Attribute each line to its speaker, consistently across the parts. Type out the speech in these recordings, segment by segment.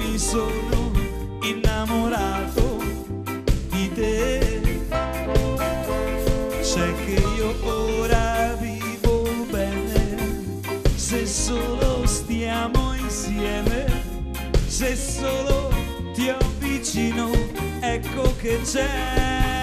Speaker 1: mi sono innamorato di te. C'è che io ora vivo bene. Se solo stiamo insieme, se solo ti avvicino, ecco che c'è.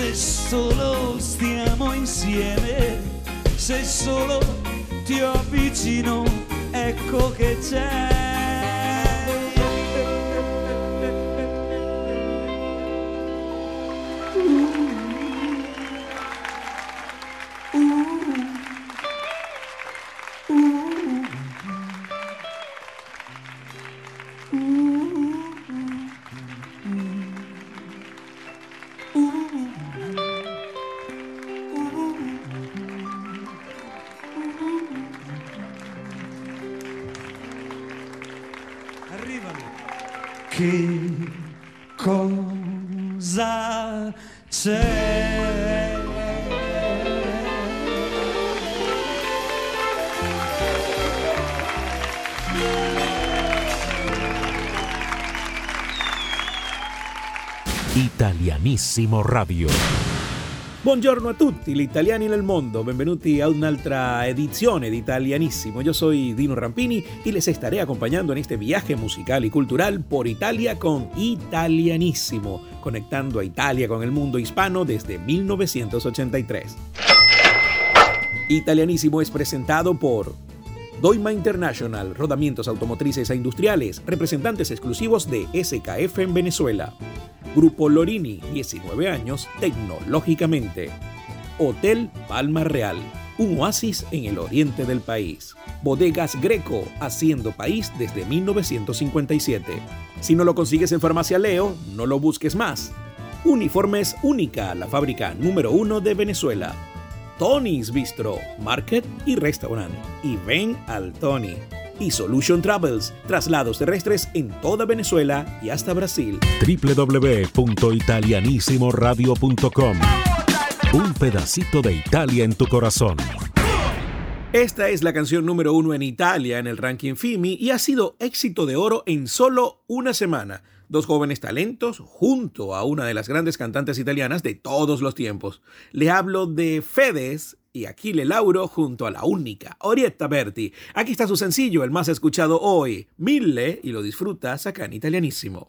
Speaker 1: Se solo stiamo insieme, se solo ti avvicino, ecco che c'è.
Speaker 2: Italianissimo Radio.
Speaker 3: Buongiorno a tutti gli italiani nel mondo, benvenuti a un'altra edizione di Italianissimo. Yo soy Dino Rampini y les estaré acompañando en este viaje musical y cultural por Italia con Italianissimo, conectando a Italia con el mundo hispano desde 1983. Italianissimo es presentado por Doima International, rodamientos automotrices e industriales, representantes exclusivos de SKF en Venezuela. Grupo Lorini, 19 años, tecnológicamente. Hotel Palma Real, un oasis en el oriente del país. Bodegas Greco, haciendo país desde 1957. Si no lo consigues en Farmacia Leo, no lo busques más. Uniformes Única, la fábrica número uno de Venezuela. Tony's Bistro, Market y Restaurant. Y ven al Tony. Y Solution Travels, traslados terrestres en toda Venezuela y hasta Brasil.
Speaker 2: www.italianissimoradio.com Un pedacito de Italia en tu corazón.
Speaker 3: Esta es la canción número uno en Italia en el ranking FIMI y ha sido éxito de oro en solo una semana. Dos jóvenes talentos junto a una de las grandes cantantes italianas de todos los tiempos. Le hablo de Fedes y Aquile Lauro junto a la única Orietta Berti. Aquí está su sencillo, el más escuchado hoy, Mille, y lo disfrutas acá en italianísimo.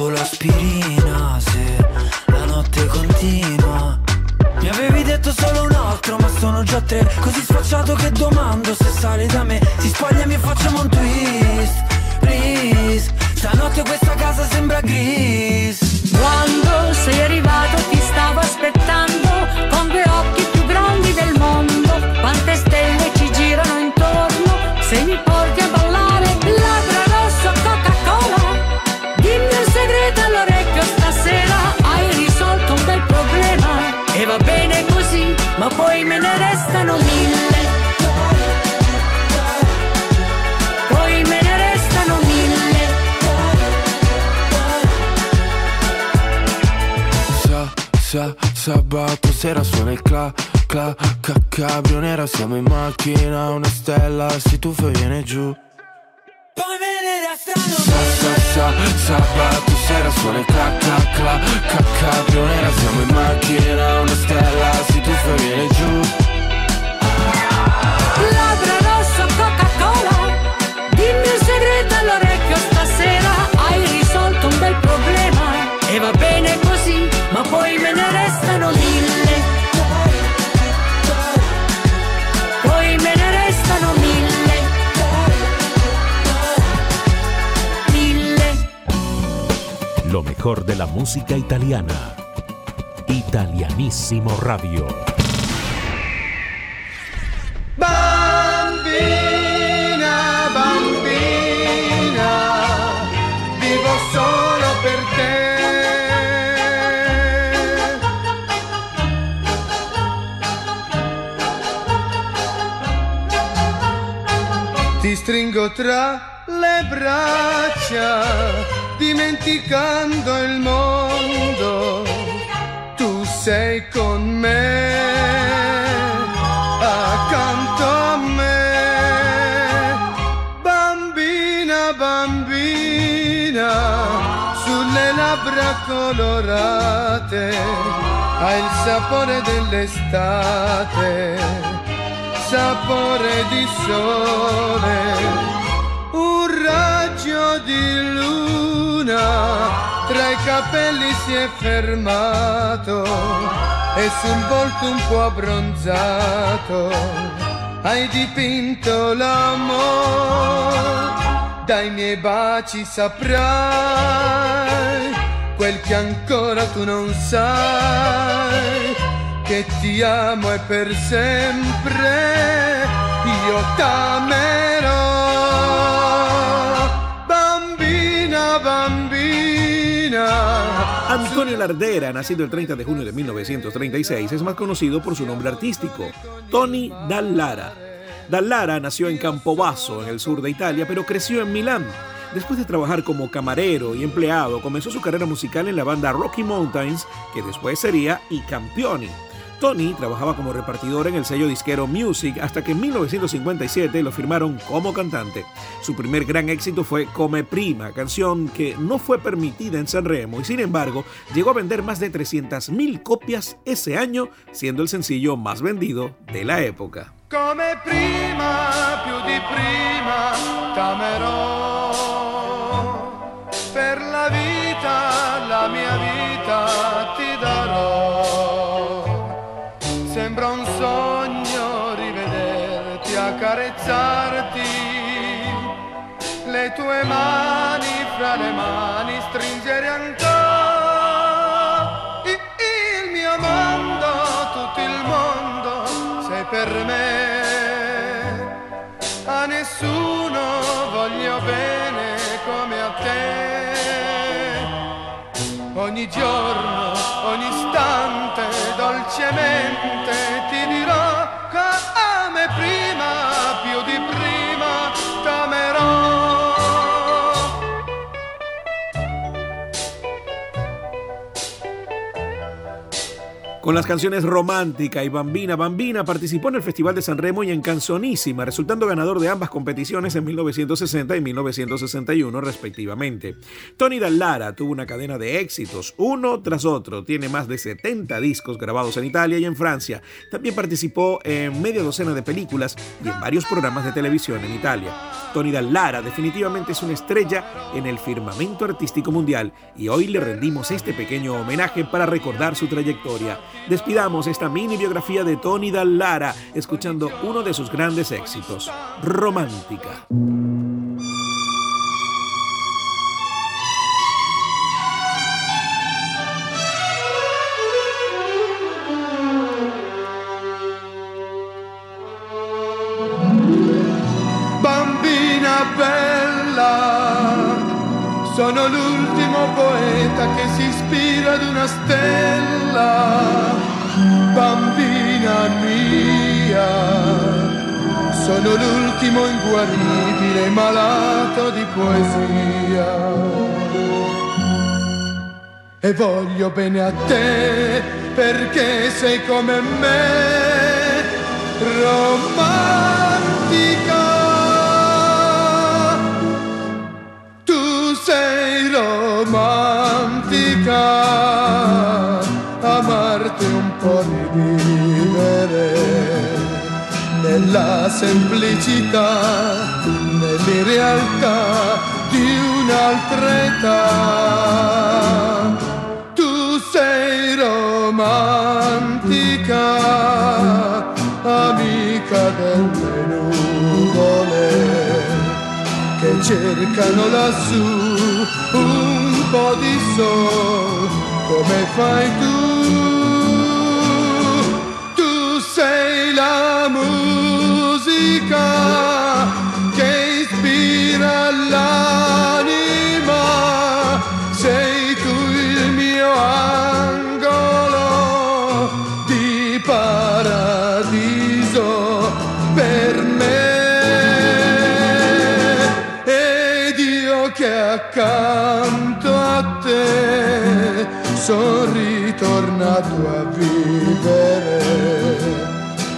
Speaker 4: solo aspirina?
Speaker 5: Cabrio nera Siamo in macchina, una stella si tuffa e viene giù.
Speaker 4: Poi me ne restano
Speaker 5: Sa, sa, sa, sabato sera suona il cla, cla, cla, ca, cabrio nera Siamo in macchina, una stella si tuffa e viene giù.
Speaker 6: Labbra rosso Coca-Cola Dimmi un segreto all'orecchio stasera Hai risolto un bel problema. E va bene così Ma poi me ne restano mille
Speaker 2: Lo mejor de la música italiana. Italianísimo Radio.
Speaker 7: Bambina, bambina, vivo solo per te. Ti stringo tra le braccia, dimenticando il mondo. Tu sei con me, accanto a me. Bambina, bambina, sulle labbra colorate, hai il sapore dell'estate sapore di sole, un raggio di luna tra i capelli si è fermato e sul volto un po' abbronzato hai dipinto l'amore, dai miei baci saprai quel che ancora tu non sai che ti amo e per sempre io t'amerò.
Speaker 3: Antonio Lardera, nacido el 30 de junio de 1936, es más conocido por su nombre artístico, Tony Dallara. Dallara nació en Campobasso, en el sur de Italia, pero creció en Milán. Después de trabajar como camarero y empleado, comenzó su carrera musical en la banda Rocky Mountains, que después sería I Campioni. Tony trabajaba como repartidor en el sello disquero Music hasta que en 1957 lo firmaron como cantante. Su primer gran éxito fue Come Prima, canción que no fue permitida en Sanremo y sin embargo llegó a vender más de 300.000 copias ese año, siendo el sencillo más vendido de la época.
Speaker 7: Come prima, più di prima, t'amerò. Per la vita, per me. A nessuno voglio bene come a te. Ogni giorno,
Speaker 3: Con las canciones Romántica y Bambina Bambina participó en el Festival de San Remo y en Canzonísima, resultando ganador de ambas competiciones en 1960 y 1961 respectivamente. Tony Dallara tuvo una cadena de éxitos, uno tras otro. Tiene más de 70 discos grabados en Italia y en Francia. También participó en media docena de películas y en varios programas de televisión en Italia. Tony Dallara definitivamente es una estrella en el firmamento artístico mundial y hoy le rendimos este pequeño homenaje para recordar su trayectoria. Despidamos esta mini biografía de Tony Dallara escuchando uno de sus grandes éxitos, Romántica.
Speaker 7: Bambina bella, sono l'ultimo poeta che si ispira ad una stella. Bambina mia, sono l'ultimo inguaribile malato di poesia. E voglio bene a te perché sei come me, romantica. Sei romantica, amarti un po' di vivere nella semplicità, nell'irrealtà di un'altra età. Tu sei romantica, amica delle nuvole che cercano lassù un po' di sol come fai tu. Tu sei la musica che ispira l'anima, ritornato a vivere.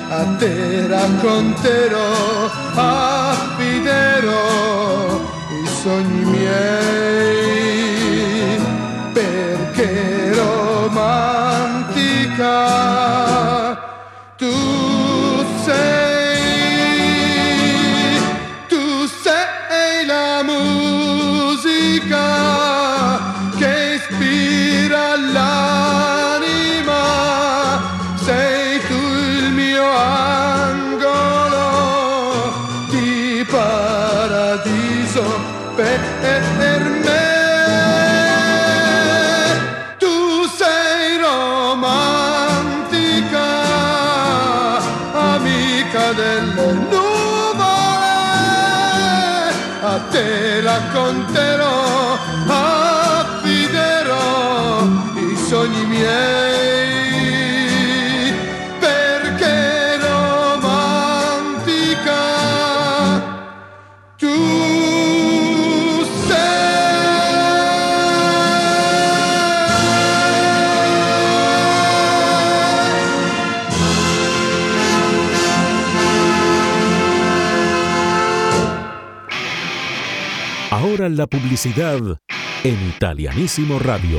Speaker 7: A te racconterò affiderò i sogni conté la
Speaker 8: publicidad en Italianísimo Radio.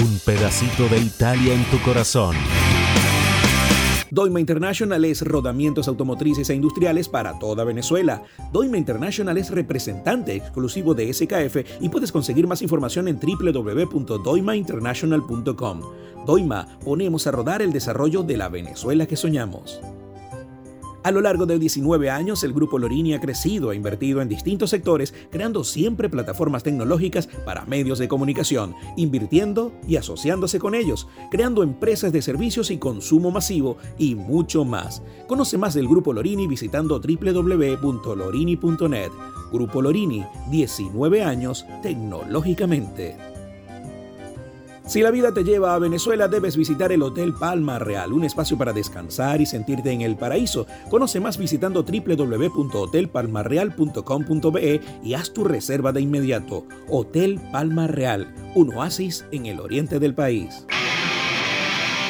Speaker 8: Un pedacito de Italia en tu corazón.
Speaker 3: Doima International es rodamientos automotrices e industriales para toda Venezuela. Doima International es representante exclusivo de SKF y puedes conseguir más información en www.doimainternational.com. Doima, ponemos a rodar el desarrollo de la Venezuela que soñamos. A lo largo de 19 años, el Grupo Lorini ha crecido e invertido en distintos sectores, creando siempre plataformas tecnológicas para medios de comunicación, invirtiendo y asociándose con ellos, creando empresas de servicios y consumo masivo y mucho más. Conoce más del Grupo Lorini visitando www.lorini.net. Grupo Lorini, 19 años tecnológicamente. Si la vida te lleva a Venezuela, debes visitar el Hotel Palma Real, un espacio para descansar y sentirte en el paraíso. Conoce más visitando www.hotelpalmarreal.com.be y haz tu reserva de inmediato. Hotel Palma Real, un oasis en el oriente del país.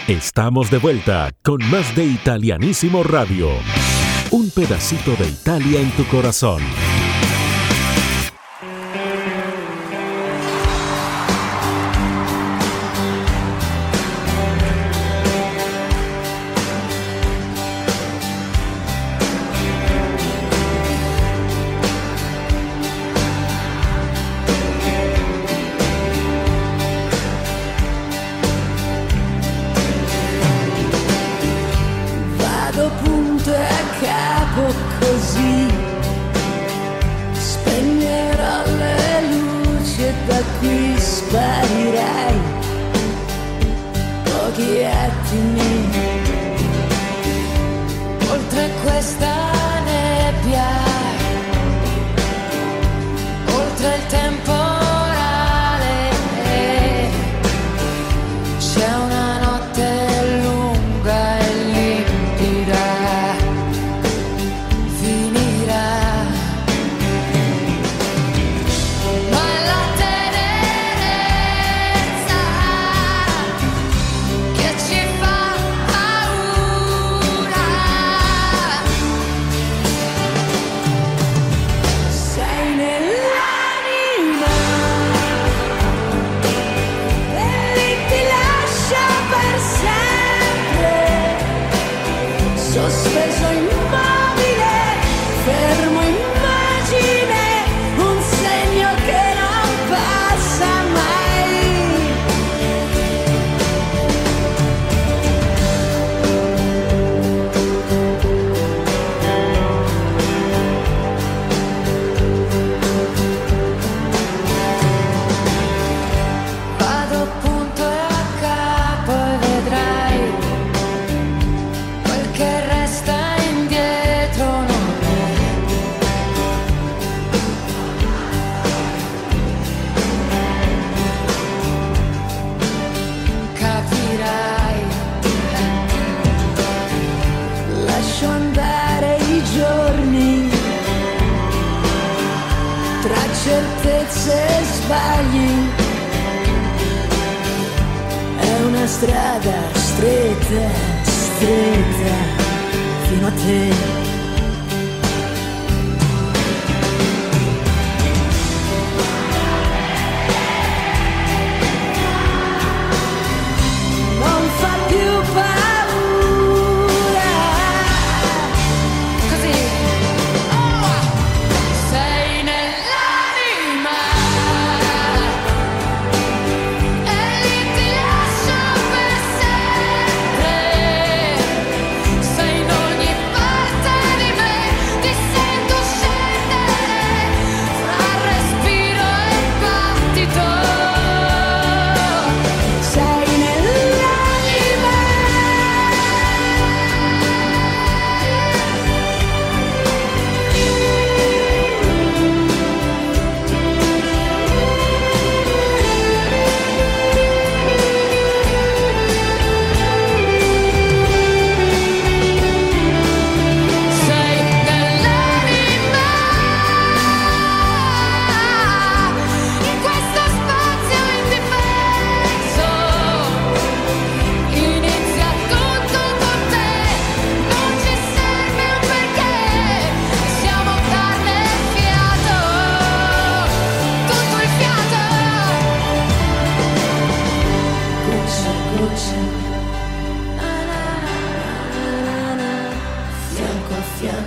Speaker 8: Estamos de vuelta con más de Italianísimo Radio. Un pedacito de Italia en tu corazón.
Speaker 9: estrada estreita, estreita, fino a te.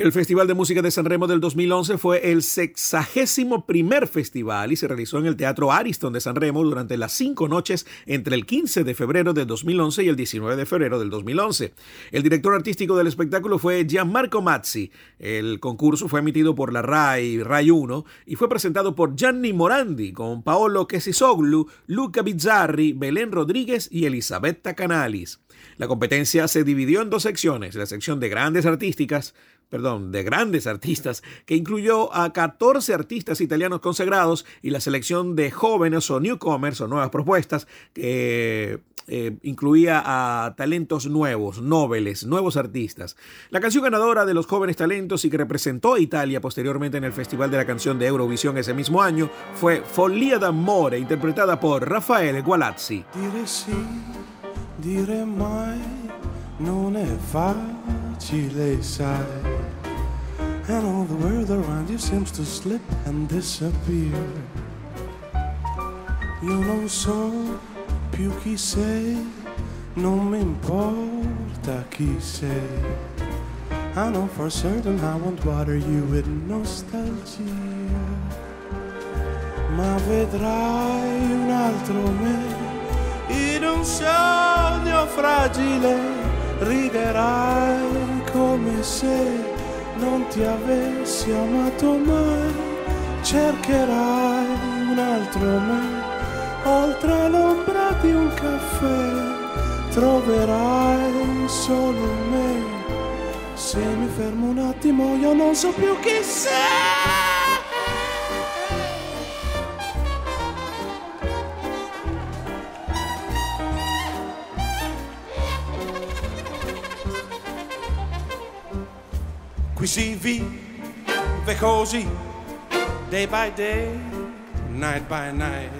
Speaker 3: El Festival de Música de San Remo del 2011 fue el sexagésimo primer festival y se realizó en el Teatro Ariston de San Remo durante las cinco noches entre el 15 de febrero de 2011 y el 19 de febrero del 2011. El director artístico del espectáculo fue Gianmarco Mazzi. El concurso fue emitido por la RAI, RAI 1, y fue presentado por Gianni Morandi con Paolo Kesisoglu, Luca Bizzarri, Belén Rodríguez y Elisabetta Canalis. La competencia se dividió en dos secciones, la sección de grandes artísticas, perdón, de grandes artistas, que incluyó a 14 artistas italianos consagrados y la selección de jóvenes o newcomers o nuevas propuestas que eh, incluía a talentos nuevos, nobles, nuevos artistas. La canción ganadora de los jóvenes talentos y que representó a Italia posteriormente en el Festival de la Canción de Eurovisión ese mismo año fue Follia d'amore, interpretada por Raffaele Gualazzi.
Speaker 10: Facile, sai. And all the world around you seems to slip and disappear. Io non so più chi sei, non mi importa chi sei. I know for certain I won't bother you with nostalgia. Ma vedrai un altro me in un sogno fragile riderai come se non ti avessi amato mai. Cercherai un altro me oltre l'ombra di un caffè. Troverai solo me. Se mi fermo un attimo io non so più chi sei Day by day, night by night.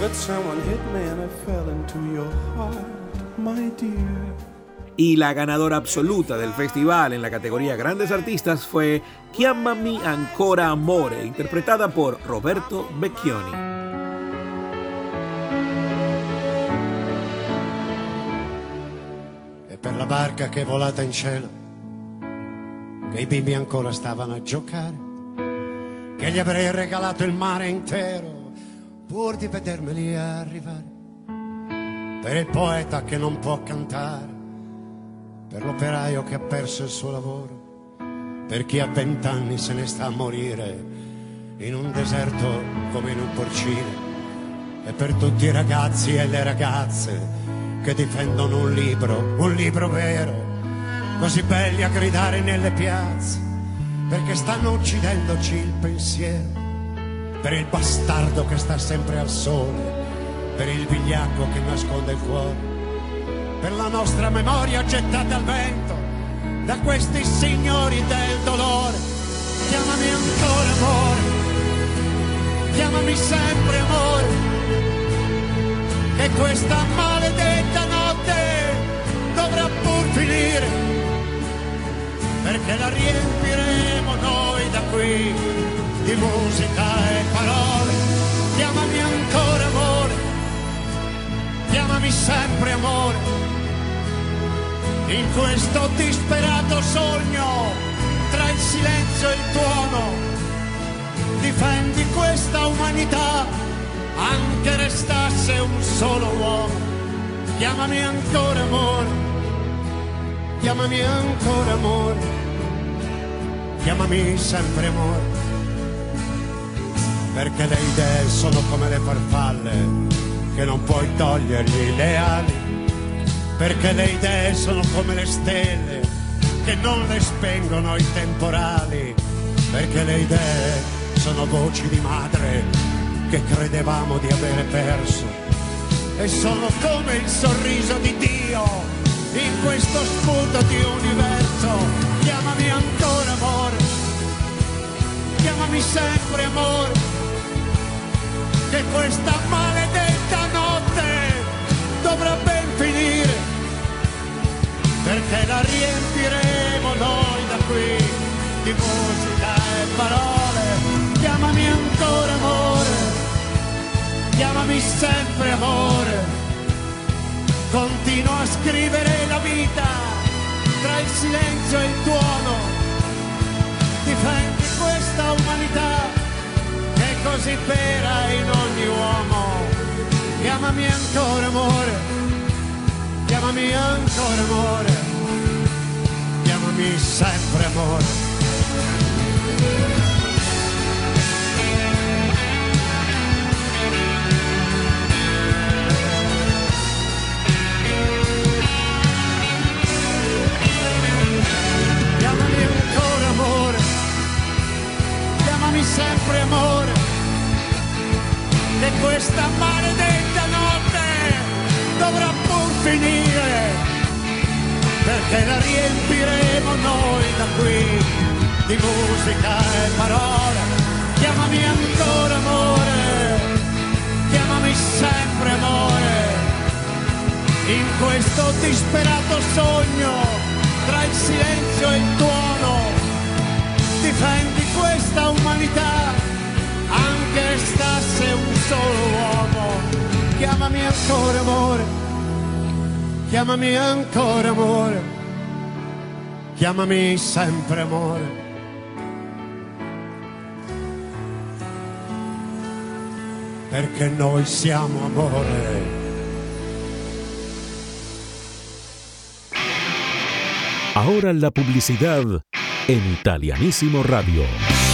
Speaker 10: But someone hit me and I fell into your heart, my dear.
Speaker 3: Y la ganadora absoluta del festival en la categoría Grandes Artistas fue Chiamami ancora amore, interpretada por Roberto Becchioni.
Speaker 11: E per la barca che è volata in cielo, che i bimbi ancora stavano a giocare, che gli avrei regalato il mare intero pur di vedermeli arrivare. Per il poeta che non può cantare, per l'operaio che ha perso il suo lavoro, per chi a vent'anni se ne sta a morire in un deserto come in un porcile, e per tutti i ragazzi e le ragazze che difendono un libro, un libro vero, così belli a gridare nelle piazze, perché stanno uccidendoci il pensiero, per il bastardo che sta sempre al sole, per il vigliacco che nasconde il cuore, per la nostra memoria gettata al vento da questi signori del dolore. Chiamami ancora amore, chiamami sempre amore, che questa perché la riempiremo noi da qui di musica e parole. Chiamami ancora amore, chiamami sempre amore, in questo disperato sogno tra il silenzio e il tuono. Difendi questa umanità, anche restasse un solo uomo. Chiamami ancora amore, chiamami ancora amore, chiamami sempre amore, perché le idee sono come le farfalle che non puoi togliergli le ali, perché le idee sono come le stelle che non le spengono i temporali, perché le idee sono voci di madre che credevamo di avere perso e sono come il sorriso di Dio in questo sputo di universo. Chiamami ancora amore, chiamami sempre amore, che questa maledetta notte dovrà ben finire, perché la riempiremo noi da qui di musica e parole. Chiamami ancora amore, chiamami sempre amore. Continuo a scrivere la vita tra il silenzio e il tuono. Difendi questa umanità che è così vera in ogni uomo. Chiamami ancora amore, chiamami ancora amore, chiamami sempre amore. Sempre amore, che questa maledetta notte dovrà pur finire, perché la riempiremo noi da qui di musica e parole. Chiamami ancora amore, chiamami sempre amore, in questo disperato sogno tra il silenzio e il tuono. Difendi questa umanità, anche stasse un solo uomo. Chiamami ancora amore, chiamami ancora amore, chiamami sempre amore. Perché noi siamo amore.
Speaker 2: Ahora la publicidad en Italianísimo Radio.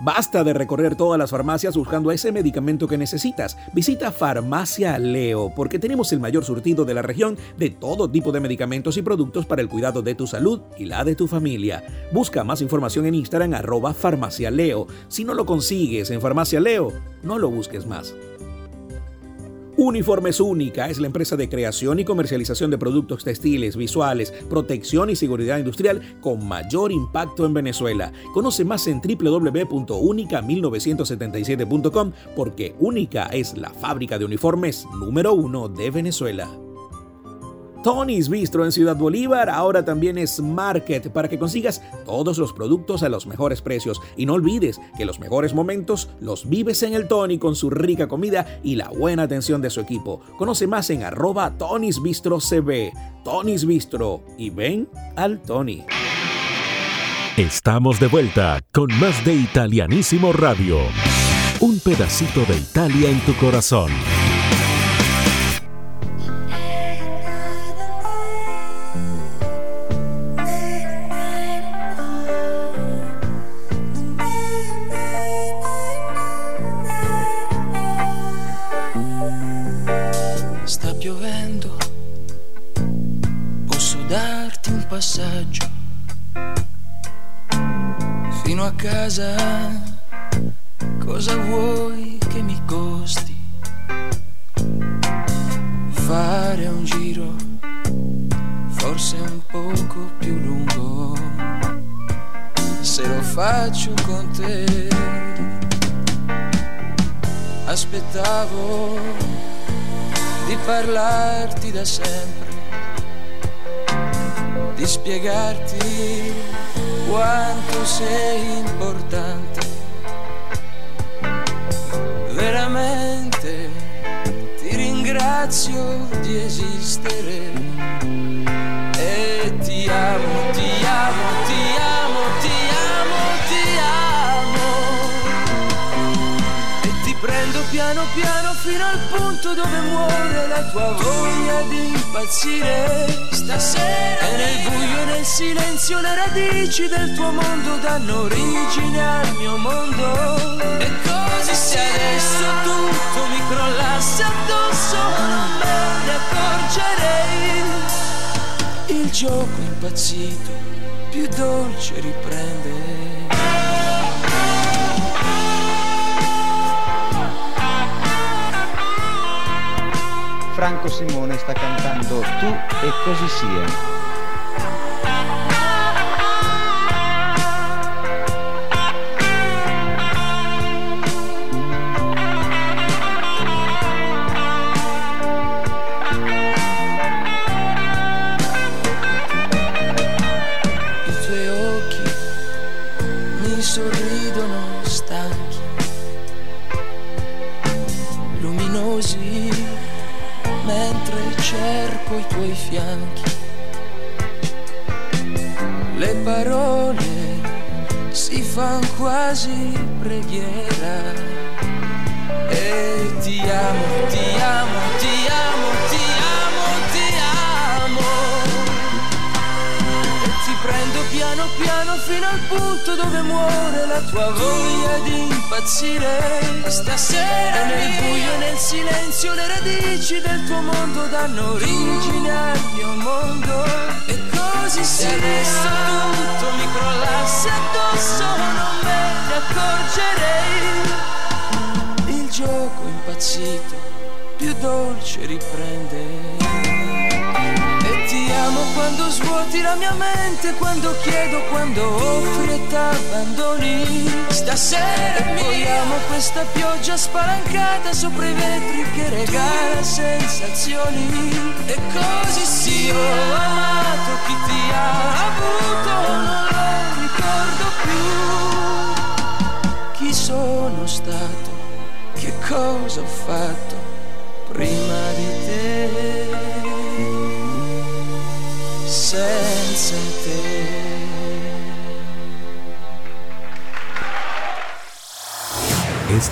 Speaker 3: Basta de recorrer todas las farmacias buscando ese medicamento que necesitas. Visita Farmacia Leo porque tenemos el mayor surtido de la región de todo tipo de medicamentos y productos para el cuidado de tu salud y la de tu familia. Busca más información en Instagram arroba Farmacia Leo. Si no lo consigues en Farmacia Leo, no lo busques más. Uniformes Única es la empresa de creación y comercialización de productos textiles, visuales, protección y seguridad industrial con mayor impacto en Venezuela. Conoce más en www.unica1977.com porque Única es la fábrica de uniformes número uno de Venezuela. Tony's Bistro en Ciudad Bolívar ahora también es Market para que consigas todos los productos a los mejores precios. Y no olvides que los mejores momentos los vives en el Tony con su rica comida y la buena atención de su equipo. Conoce más en arroba Tony's Bistro CB. Tony's Bistro y ven al Tony.
Speaker 2: Estamos de vuelta con más de Italianísimo Radio. Un pedacito de Italia en tu corazón.
Speaker 4: Casa. Impazzire. Stasera e nel buio e nel silenzio le radici del tuo mondo danno origine al mio mondo. E così se adesso tutto mi crollasse addosso non me ne accorgerei. Il gioco impazzito più dolce riprende
Speaker 12: Franco Simone sta cantando Tu e così sia. Quasi preghiera. E ti amo, ti amo, ti amo, ti amo, ti amo. E ti prendo piano piano fino al punto dove muore la tua voglia di impazzire. Stasera nel buio e nel silenzio le radici del tuo mondo danno origine al mio mondo. E così se adesso tutto mi crollasse addosso non me ne accorgerei. Il gioco impazzito più dolce riprende amo quando svuoti la mia mente, quando chiedo, quando offri e t'abbandoni. Stasera e poi amo questa pioggia spalancata sopra i vetri che regala sensazioni. E così sì, ho amato chi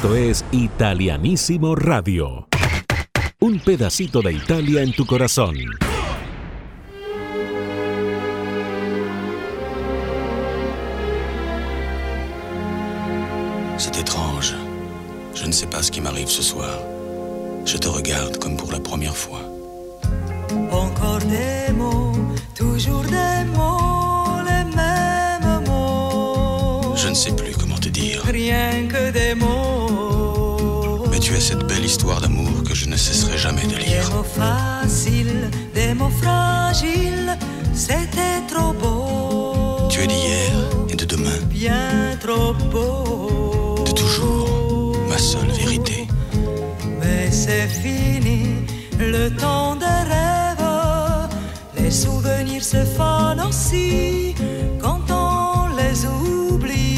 Speaker 2: Esto es Italianísimo Radio. Un pedacito de Italia en tu corazón.
Speaker 13: C'est étrange. Je ne sais pas ce qui m'arrive ce soir. Je te regarde comme pour la première fois.
Speaker 14: Encore des mots, toujours des mots, les mêmes mots.
Speaker 13: Je ne sais plus comment te dire.
Speaker 14: Rien que
Speaker 13: histoire d'amour que je ne cesserai jamais de lire.
Speaker 14: Des mots faciles, des mots fragiles, c'était trop beau.
Speaker 13: Tu es d'hier et de demain.
Speaker 14: Bien trop beau.
Speaker 13: De toujours, ma seule vérité.
Speaker 14: Mais c'est fini, le temps des rêves. Les souvenirs se fanent aussi quand on les oublie.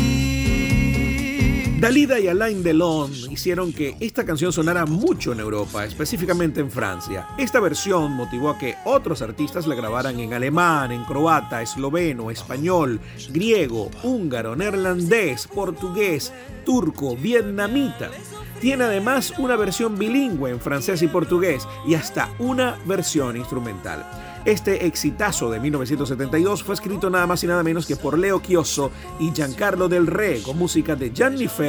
Speaker 3: Dalida y Alain Delon hicieron que esta canción sonara mucho en Europa, específicamente en Francia. Esta versión motivó a que otros artistas la grabaran en alemán, en croata, esloveno, español, griego, húngaro, neerlandés, portugués, turco, vietnamita. Tiene además una versión bilingüe en francés y portugués y hasta una versión instrumental. Este exitazo de 1972 fue escrito nada más y nada menos que por Leo Chiosso y Giancarlo Del Re con música de Gianni Ferro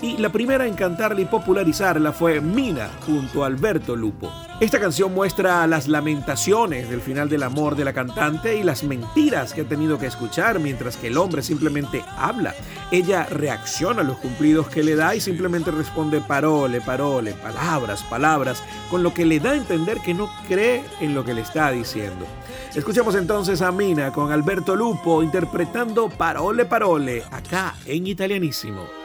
Speaker 3: y la primera en cantarla y popularizarla fue Mina junto a Alberto Lupo. Esta canción muestra las lamentaciones del final del amor de la cantante y las mentiras que ha tenido que escuchar mientras que el hombre simplemente habla. Ella reacciona a los cumplidos que le da y simplemente responde parole, parole, palabras, palabras, con lo que le da a entender que no cree en lo que le está diciendo. Escuchamos entonces a Mina con Alberto Lupo interpretando Parole Parole acá en italianísimo.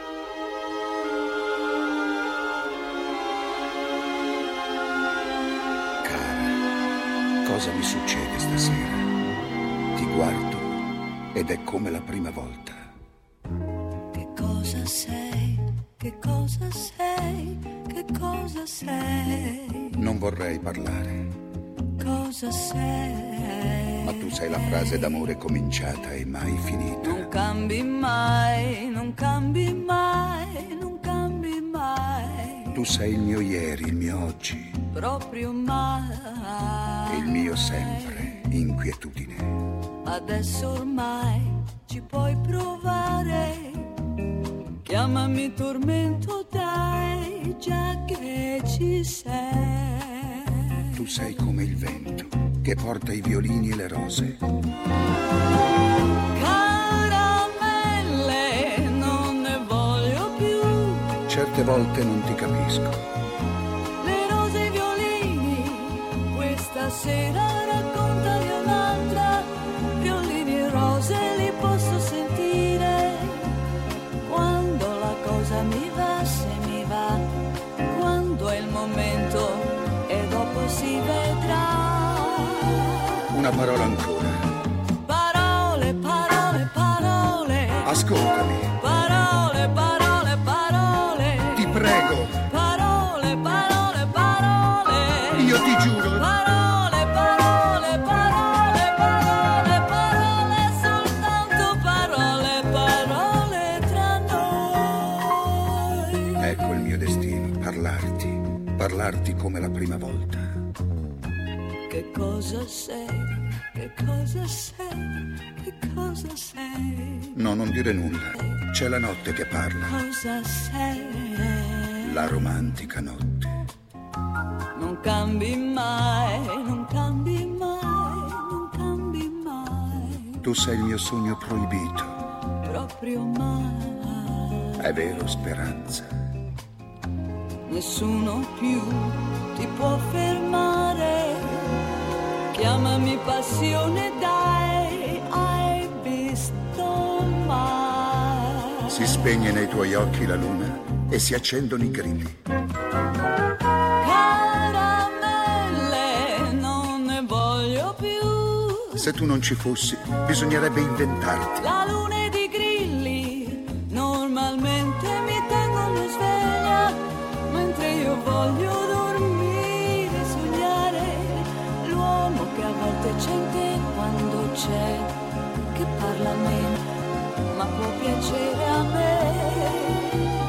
Speaker 15: Cosa mi succede stasera? Ti guardo ed è come la prima volta.
Speaker 14: Che cosa sei? Che cosa sei? Che cosa sei?
Speaker 15: Non vorrei parlare,
Speaker 14: Cosa sei?
Speaker 15: ma tu sei la frase d'amore cominciata e mai finita.
Speaker 14: Non cambi mai, non cambi mai, non cambi mai.
Speaker 15: Tu sei il mio ieri, il mio oggi.
Speaker 14: Proprio mai.
Speaker 15: Il mio sempre, inquietudine.
Speaker 14: Adesso ormai ci puoi provare. Chiamami tormento, dai, già che ci sei.
Speaker 15: Tu sei come il vento che porta i violini e le rose.
Speaker 14: Caramelle,
Speaker 15: Certe volte non ti capisco.
Speaker 14: Le rose e i violini, questa sera raccontali un'altra. Violini e rose li posso sentire. Quando la cosa mi va, se mi va. Quando è il momento e dopo si vedrà.
Speaker 15: Una parola ancora.
Speaker 14: Parole, parole, parole.
Speaker 15: Ascoltami, la prima volta.
Speaker 14: Che cosa sei? Che cosa sei? Che cosa sei?
Speaker 15: No, non dire nulla. C'è la notte che parla,
Speaker 14: Cosa sei?
Speaker 15: la romantica notte.
Speaker 14: Non cambi mai, non cambi mai, non cambi mai,
Speaker 15: Tu sei il mio sogno proibito.
Speaker 14: proprio mai.
Speaker 15: È vero, speranza.
Speaker 14: Nessuno più ti può fermare. Chiamami passione, dai, hai visto mai.
Speaker 15: Si spegne nei tuoi occhi la luna e si accendono i grilli.
Speaker 14: Caramelle, non ne voglio più.
Speaker 15: Se tu non ci fossi, bisognerebbe inventarti.
Speaker 14: La luna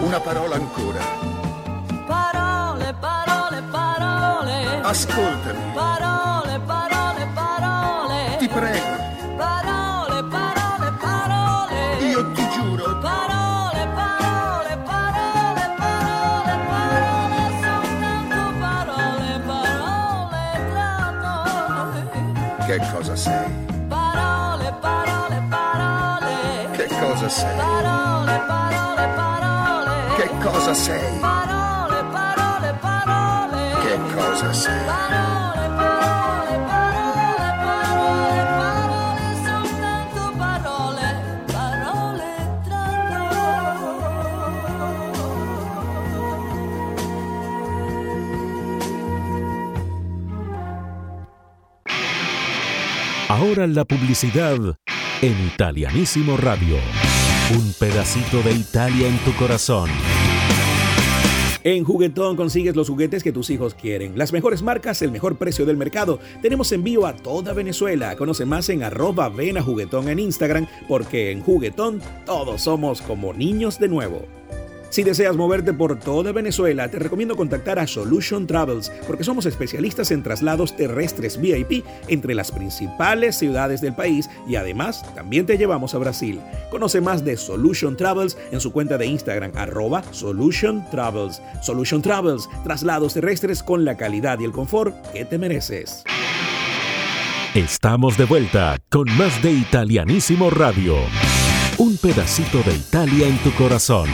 Speaker 15: Una parola ancora.
Speaker 14: Parole, parole, parole.
Speaker 15: Ascoltami,
Speaker 14: Parole, parole, parole.
Speaker 15: ti prego.
Speaker 14: Parole, parole, parole.
Speaker 15: Io ti giuro.
Speaker 14: Parole, parole, parole, parole, parole, soltanto parole, parole tra noi.
Speaker 15: Che cosa sei?
Speaker 14: Parole, parole, parole.
Speaker 15: Che cosa sei?
Speaker 14: Parole, parole, parole.
Speaker 15: Che cosa sei?
Speaker 14: Parole, parole, parole.
Speaker 15: Che cosa sei?
Speaker 14: Parole, parole, parole, parole, parole, soltanto parole, parole tra
Speaker 2: Ahora la publicidad en Italianísimo Radio. Un pedacito de Italia en tu corazón.
Speaker 3: En Juguetón consigues los juguetes que tus hijos quieren. Las mejores marcas, el mejor precio del mercado. Tenemos envío a toda Venezuela. Conoce más en arroba ven a juguetón en Instagram porque en Juguetón todos somos como niños de nuevo. Si deseas moverte por toda Venezuela, te recomiendo contactar a Solution Travels porque somos especialistas en traslados terrestres VIP entre las principales ciudades del país y además también te llevamos a Brasil. Conoce más de Solution Travels en su cuenta de Instagram arroba Solution Travels. Solution Travels, traslados terrestres con la calidad y el confort que te mereces.
Speaker 2: Estamos de vuelta con más de Italianísimo Radio. Un pedacito de Italia en tu corazón.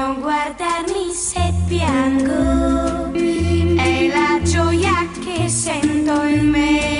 Speaker 6: Non guardarmi se piango, è la gioia che sento in me.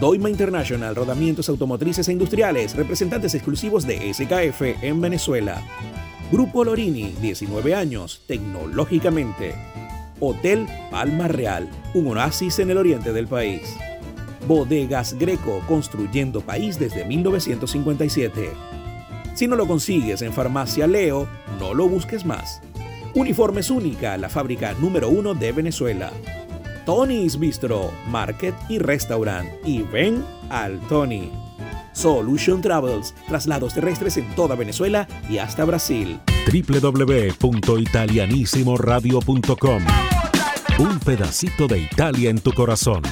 Speaker 3: Doima International, rodamientos automotrices e industriales, representantes exclusivos de SKF en Venezuela. Grupo Lorini, 19 años, tecnológicamente. Hotel Palma Real, un oasis en el oriente del país. Bodegas Greco, construyendo país desde 1957. Si no lo consigues en Farmacia Leo, no lo busques más. Uniformes Única, la fábrica número uno de Venezuela. Tony's Bistro, Market y Restaurant. Y ven al Tony. Solution Travels, traslados terrestres en toda Venezuela y hasta Brasil.
Speaker 2: www.italianissimoradio.com Un pedacito de Italia en tu corazón.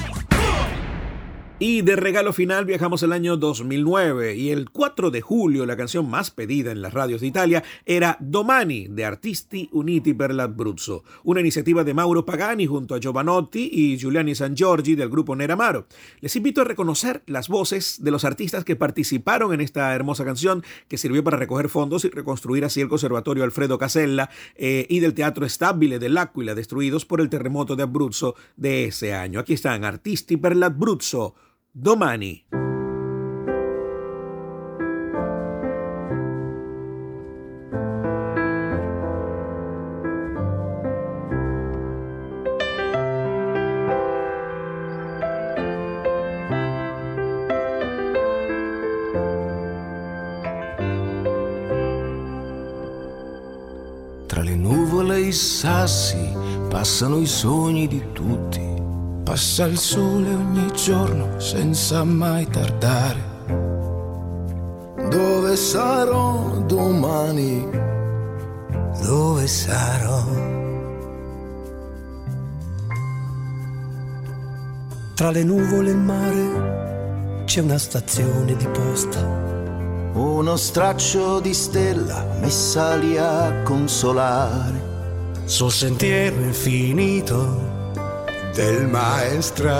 Speaker 3: Y de regalo final viajamos al año 2009 y el 4 de julio la canción más pedida en las radios de Italia era Domani de Artisti Uniti per l'Abruzzo, una iniciativa de Mauro Pagani junto a Giovanotti y Giuliani San Giorgi del grupo Neramaro. Les invito a reconocer las voces de los artistas que participaron en esta hermosa canción que sirvió para recoger fondos y reconstruir así el Conservatorio Alfredo Casella eh, y del Teatro Stabile dell'Aquila destruidos por el terremoto de Abruzzo de ese año. Aquí están Artisti per l'Abruzzo. Domani.
Speaker 10: Tra le nuvole e i sassi passano i sogni di tutti. Passa il sole ogni giorno senza mai tardare. Dove sarò domani? Dove sarò?
Speaker 16: Tra le nuvole e il mare c'è una stazione di posta.
Speaker 10: Uno straccio di stella messa lì a consolare.
Speaker 16: Sul sentiero infinito del maestrale.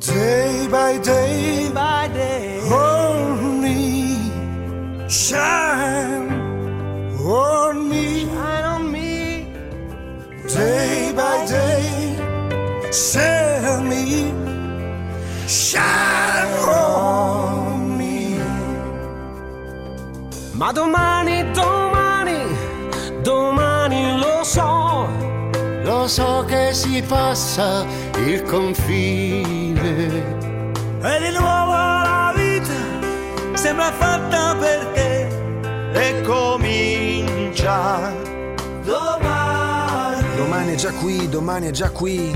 Speaker 10: Day by day,
Speaker 16: by day,
Speaker 10: only shine on me.
Speaker 16: Shine on me.
Speaker 10: Day by day, send me, shine on me.
Speaker 16: Ma domani, domani, domani lo so,
Speaker 10: Lo so che si passa il confine.
Speaker 16: e di nuovo la vita sembra fatta per te e comincia domani.
Speaker 10: Domani è già qui, domani è già qui.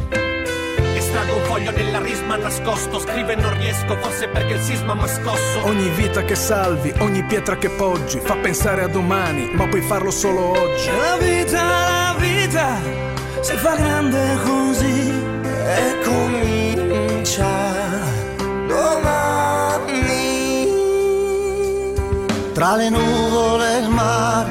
Speaker 17: Un foglio nella risma nascosto Scrive non riesco, forse perché il sisma m'ha scosso
Speaker 1: Ogni vita che salvi, ogni pietra che poggi, fa pensare a domani, ma puoi farlo solo oggi.
Speaker 16: La vita, la vita si fa grande così e comincia
Speaker 18: domani. Tra le nuvole e il mare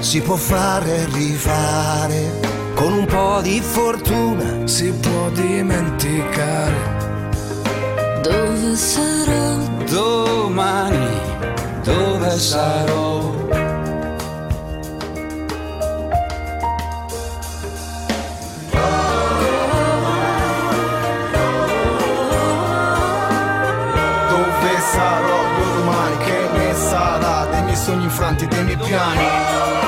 Speaker 18: si può fare e rifare. Con un po' di fortuna
Speaker 10: si può dimenticare.
Speaker 19: Dove sarò?
Speaker 20: Domani, dove sarò?
Speaker 5: Dove sarò domani? Che ne sarà dei miei sogni infranti, dei miei piani?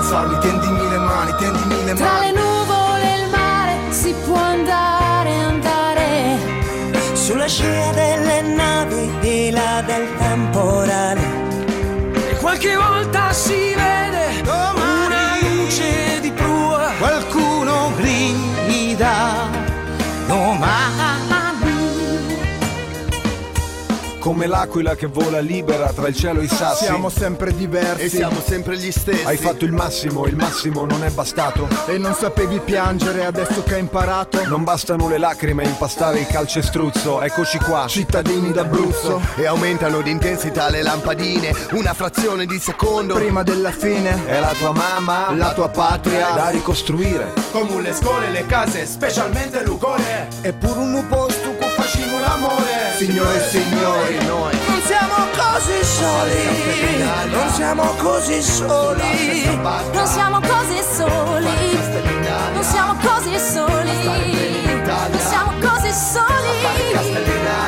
Speaker 5: Rialzarmi, tendimi le mani, tendimi le
Speaker 8: Tra le
Speaker 5: mani.
Speaker 8: nuvole e il mare si può andare, andare.
Speaker 18: sulla scia delle navi di là del temporale.
Speaker 10: E qualche volta si
Speaker 5: Come l'aquila che vola libera tra il cielo e i sassi.
Speaker 21: Siamo sempre diversi
Speaker 5: E siamo
Speaker 21: sempre gli stessi.
Speaker 5: Hai fatto il massimo, il massimo non è bastato.
Speaker 21: E non sapevi piangere adesso che hai imparato.
Speaker 5: Non bastano le lacrime a impastare il calcestruzzo. Eccoci qua, cittadini d'Abruzzo.
Speaker 21: E aumentano di intensità le lampadine. Una frazione di secondo. Prima della fine.
Speaker 5: È la tua mamma,
Speaker 21: La tua patria.
Speaker 5: da ricostruire.
Speaker 21: Come le scuole, le case, specialmente l'ugole. Eppure un posto. Signore e signori, noi.
Speaker 18: Non siamo così soli, non siamo così soli.
Speaker 8: Non siamo così soli. Non siamo così soli. Non siamo così soli.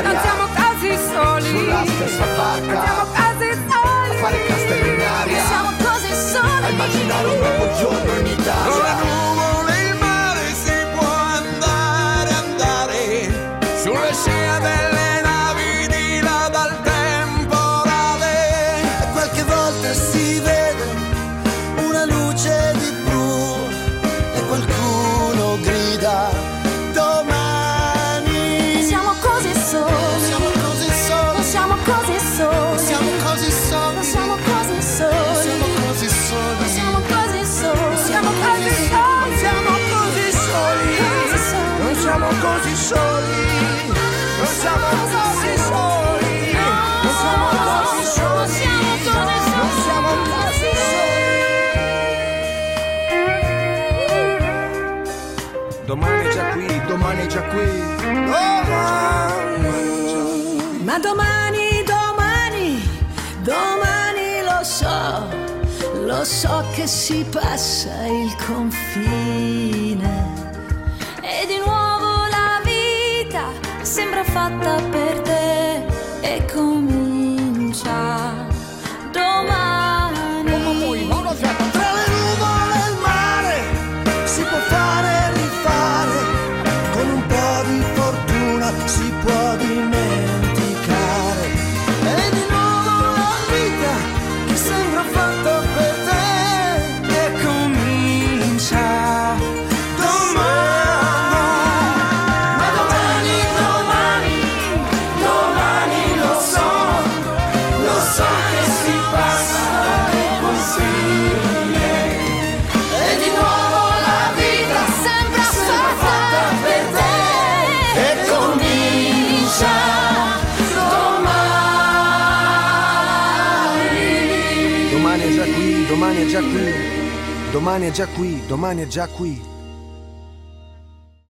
Speaker 8: Non siamo così soli. Non siamo così soli. Non siamo così soli.
Speaker 21: Immaginare un nuovo giorno in Italia.
Speaker 5: È già qui,
Speaker 21: Domani è già qui.
Speaker 8: Ma domani, domani, domani lo so, lo so che si passa il confine. E di nuovo la vita sembra fatta per te
Speaker 5: domani è già qui, domani è già qui.